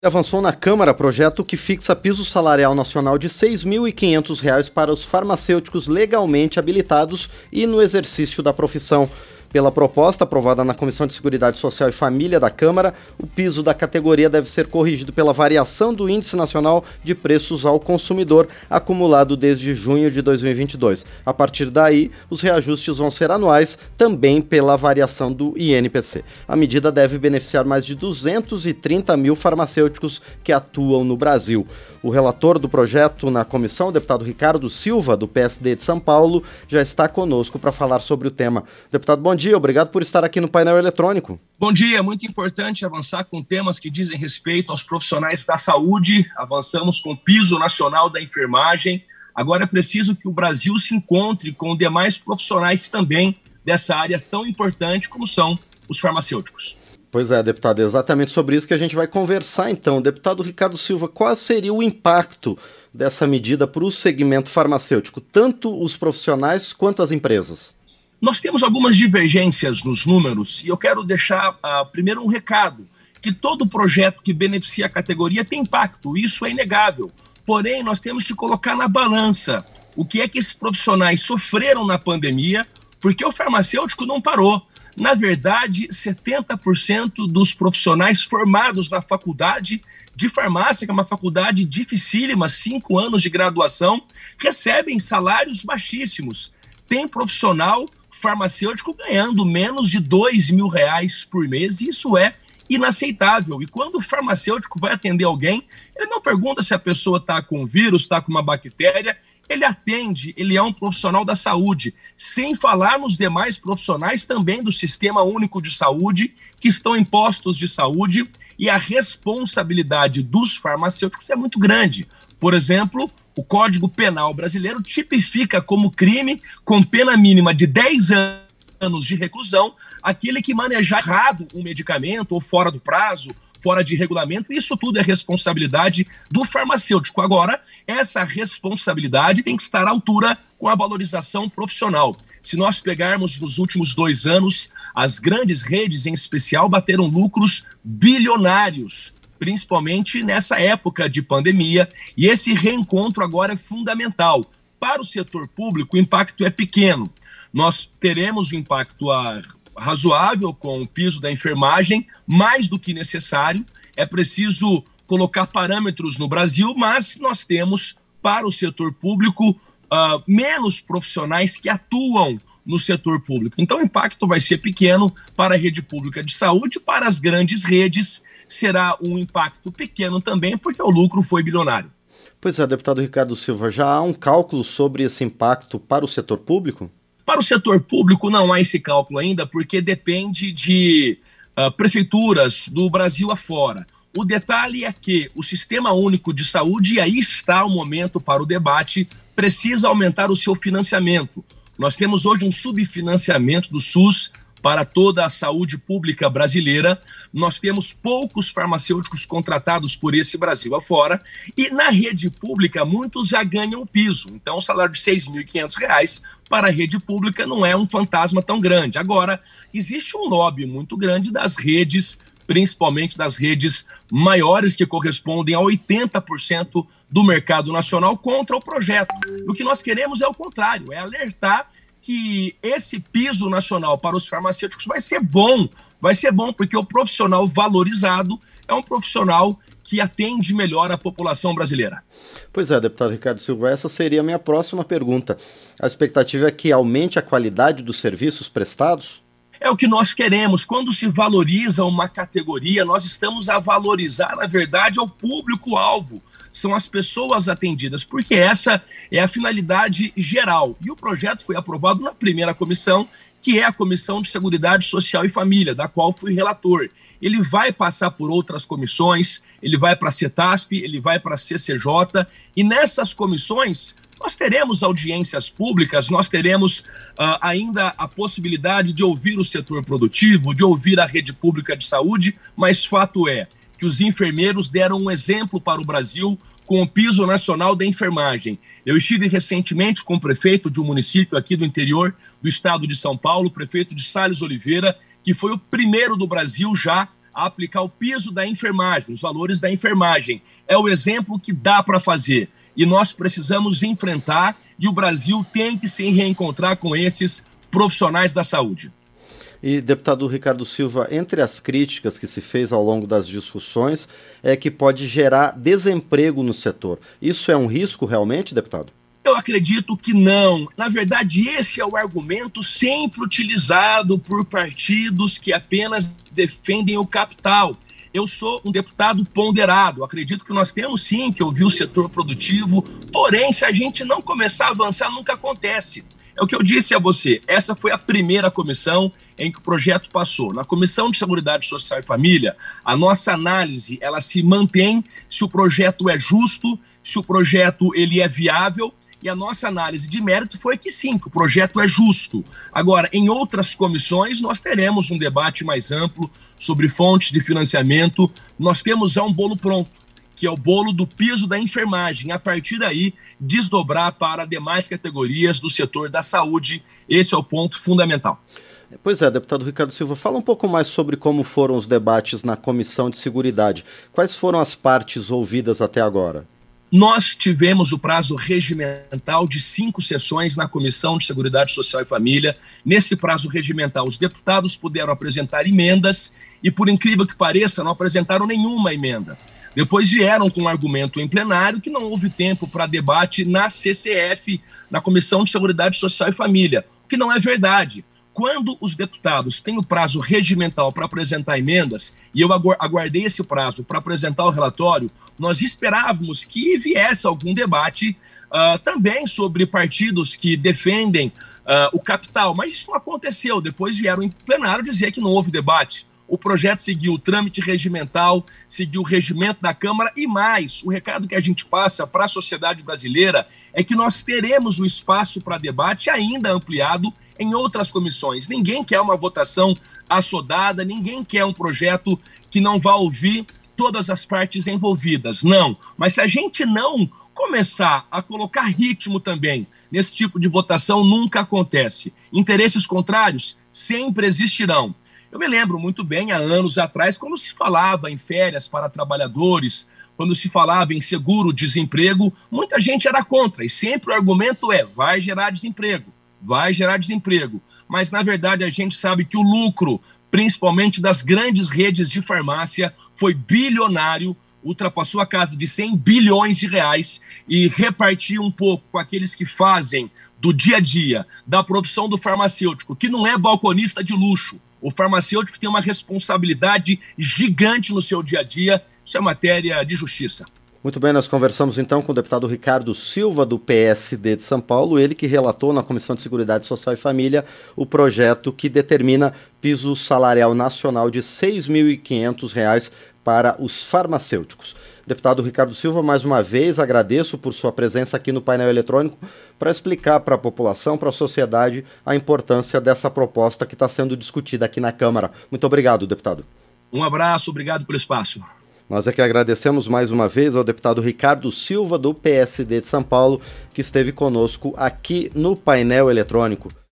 Avançou na Câmara projeto que fixa piso salarial nacional de R$ 6.500 para os farmacêuticos legalmente habilitados e no exercício da profissão. Pela proposta aprovada na Comissão de Seguridade Social e Família da Câmara, o piso da categoria deve ser corrigido pela variação do Índice Nacional de Preços ao Consumidor, acumulado desde junho de 2022. A partir daí, os reajustes vão ser anuais, também pela variação do INPC. A medida deve beneficiar mais de 230 mil farmacêuticos que atuam no Brasil. O relator do projeto na comissão, o deputado Ricardo Silva, do PSD de São Paulo, já está conosco para falar sobre o tema. Deputado, bom dia, obrigado por estar aqui no painel eletrônico. Bom dia, muito importante avançar com temas que dizem respeito aos profissionais da saúde. Avançamos com o piso nacional da enfermagem. Agora é preciso que o Brasil se encontre com demais profissionais também dessa área tão importante como são os farmacêuticos. Pois é, deputado, é exatamente sobre isso que a gente vai conversar então. Deputado Ricardo Silva, qual seria o impacto dessa medida para o segmento farmacêutico, tanto os profissionais quanto as empresas? Nós temos algumas divergências nos números e eu quero deixar uh, primeiro um recado: que todo projeto que beneficia a categoria tem impacto, isso é inegável. Porém, nós temos que colocar na balança o que é que esses profissionais sofreram na pandemia, porque o farmacêutico não parou. Na verdade, 70% dos profissionais formados na faculdade de farmácia, que é uma faculdade dificílima, cinco anos de graduação, recebem salários baixíssimos. Tem profissional farmacêutico ganhando menos de dois mil reais por mês, e isso é inaceitável. E quando o farmacêutico vai atender alguém, ele não pergunta se a pessoa está com vírus, está com uma bactéria, ele atende, ele é um profissional da saúde, sem falar nos demais profissionais também do Sistema Único de Saúde, que estão em postos de saúde, e a responsabilidade dos farmacêuticos é muito grande. Por exemplo, o Código Penal brasileiro tipifica como crime com pena mínima de 10 anos de reclusão aquele que manejar errado um medicamento ou fora do prazo, fora de regulamento. Isso tudo é responsabilidade do farmacêutico. Agora, essa responsabilidade tem que estar à altura com a valorização profissional. Se nós pegarmos nos últimos dois anos, as grandes redes, em especial, bateram lucros bilionários principalmente nessa época de pandemia, e esse reencontro agora é fundamental. Para o setor público, o impacto é pequeno, nós teremos um impacto razoável com o piso da enfermagem, mais do que necessário. É preciso colocar parâmetros no Brasil, mas nós temos para o setor público uh, menos profissionais que atuam no setor público. Então, o impacto vai ser pequeno para a rede pública de saúde, para as grandes redes será um impacto pequeno também, porque o lucro foi bilionário. Pois é, deputado Ricardo Silva, já há um cálculo sobre esse impacto para o setor público? Para o setor público, não há esse cálculo ainda, porque depende de uh, prefeituras do Brasil afora. O detalhe é que o Sistema Único de Saúde, e aí está o momento para o debate, precisa aumentar o seu financiamento. Nós temos hoje um subfinanciamento do SUS para toda a saúde pública brasileira. Nós temos poucos farmacêuticos contratados por esse Brasil afora e na rede pública muitos já ganham piso. Então o salário de R$ 6.500 para a rede pública não é um fantasma tão grande. Agora, existe um lobby muito grande das redes principalmente das redes maiores que correspondem a 80% do mercado nacional contra o projeto. O que nós queremos é o contrário, é alertar que esse piso nacional para os farmacêuticos vai ser bom, vai ser bom porque o profissional valorizado é um profissional que atende melhor a população brasileira. Pois é, deputado Ricardo Silva, essa seria a minha próxima pergunta. A expectativa é que aumente a qualidade dos serviços prestados? É o que nós queremos. Quando se valoriza uma categoria, nós estamos a valorizar, na verdade, o público-alvo. São as pessoas atendidas, porque essa é a finalidade geral. E o projeto foi aprovado na primeira comissão, que é a Comissão de Seguridade Social e Família, da qual fui relator. Ele vai passar por outras comissões, ele vai para a CETASP, ele vai para a CCJ, e nessas comissões nós teremos audiências públicas, nós teremos uh, ainda a possibilidade de ouvir o setor produtivo, de ouvir a rede pública de saúde, mas fato é que os enfermeiros deram um exemplo para o Brasil com o piso nacional da enfermagem. Eu estive recentemente com o prefeito de um município aqui do interior do estado de São Paulo, o prefeito de Salles Oliveira, que foi o primeiro do Brasil já a aplicar o piso da enfermagem, os valores da enfermagem. É o exemplo que dá para fazer. E nós precisamos enfrentar, e o Brasil tem que se reencontrar com esses profissionais da saúde. E, deputado Ricardo Silva, entre as críticas que se fez ao longo das discussões, é que pode gerar desemprego no setor. Isso é um risco realmente, deputado? Eu acredito que não. Na verdade, esse é o argumento sempre utilizado por partidos que apenas defendem o capital. Eu sou um deputado ponderado. Acredito que nós temos sim que ouvir o setor produtivo, porém, se a gente não começar a avançar, nunca acontece. É o que eu disse a você. Essa foi a primeira comissão em que o projeto passou. Na Comissão de Seguridade Social e Família, a nossa análise ela se mantém se o projeto é justo, se o projeto ele é viável e a nossa análise de mérito foi que sim, que o projeto é justo. Agora, em outras comissões, nós teremos um debate mais amplo sobre fontes de financiamento. Nós temos já um bolo pronto, que é o bolo do piso da enfermagem. A partir daí, desdobrar para demais categorias do setor da saúde. Esse é o ponto fundamental. Pois é, deputado Ricardo Silva, fala um pouco mais sobre como foram os debates na Comissão de Seguridade. Quais foram as partes ouvidas até agora? Nós tivemos o prazo regimental de cinco sessões na Comissão de Seguridade Social e Família. Nesse prazo regimental, os deputados puderam apresentar emendas e, por incrível que pareça, não apresentaram nenhuma emenda. Depois vieram com um argumento em plenário que não houve tempo para debate na CCF, na Comissão de Seguridade Social e Família, o que não é verdade quando os deputados têm o prazo regimental para apresentar emendas, e eu aguardei esse prazo para apresentar o relatório, nós esperávamos que viesse algum debate uh, também sobre partidos que defendem uh, o capital, mas isso não aconteceu. Depois vieram em plenário dizer que não houve debate. O projeto seguiu o trâmite regimental, seguiu o regimento da Câmara e mais. O recado que a gente passa para a sociedade brasileira é que nós teremos o espaço para debate ainda ampliado em outras comissões. Ninguém quer uma votação assodada, ninguém quer um projeto que não vá ouvir todas as partes envolvidas. Não. Mas se a gente não começar a colocar ritmo também nesse tipo de votação, nunca acontece. Interesses contrários sempre existirão. Eu me lembro muito bem, há anos atrás, quando se falava em férias para trabalhadores, quando se falava em seguro-desemprego, muita gente era contra, e sempre o argumento é: vai gerar desemprego vai gerar desemprego. Mas, na verdade, a gente sabe que o lucro, principalmente das grandes redes de farmácia, foi bilionário, ultrapassou a casa de 100 bilhões de reais e repartiu um pouco com aqueles que fazem do dia a dia, da profissão do farmacêutico, que não é balconista de luxo. O farmacêutico tem uma responsabilidade gigante no seu dia a dia. Isso é matéria de justiça. Muito bem, nós conversamos então com o deputado Ricardo Silva, do PSD de São Paulo, ele que relatou na Comissão de Seguridade Social e Família o projeto que determina piso salarial nacional de R$ 6.500 para os farmacêuticos. Deputado Ricardo Silva, mais uma vez agradeço por sua presença aqui no painel eletrônico para explicar para a população, para a sociedade, a importância dessa proposta que está sendo discutida aqui na Câmara. Muito obrigado, deputado. Um abraço, obrigado pelo espaço. Nós é que agradecemos mais uma vez ao deputado Ricardo Silva, do PSD de São Paulo, que esteve conosco aqui no painel eletrônico.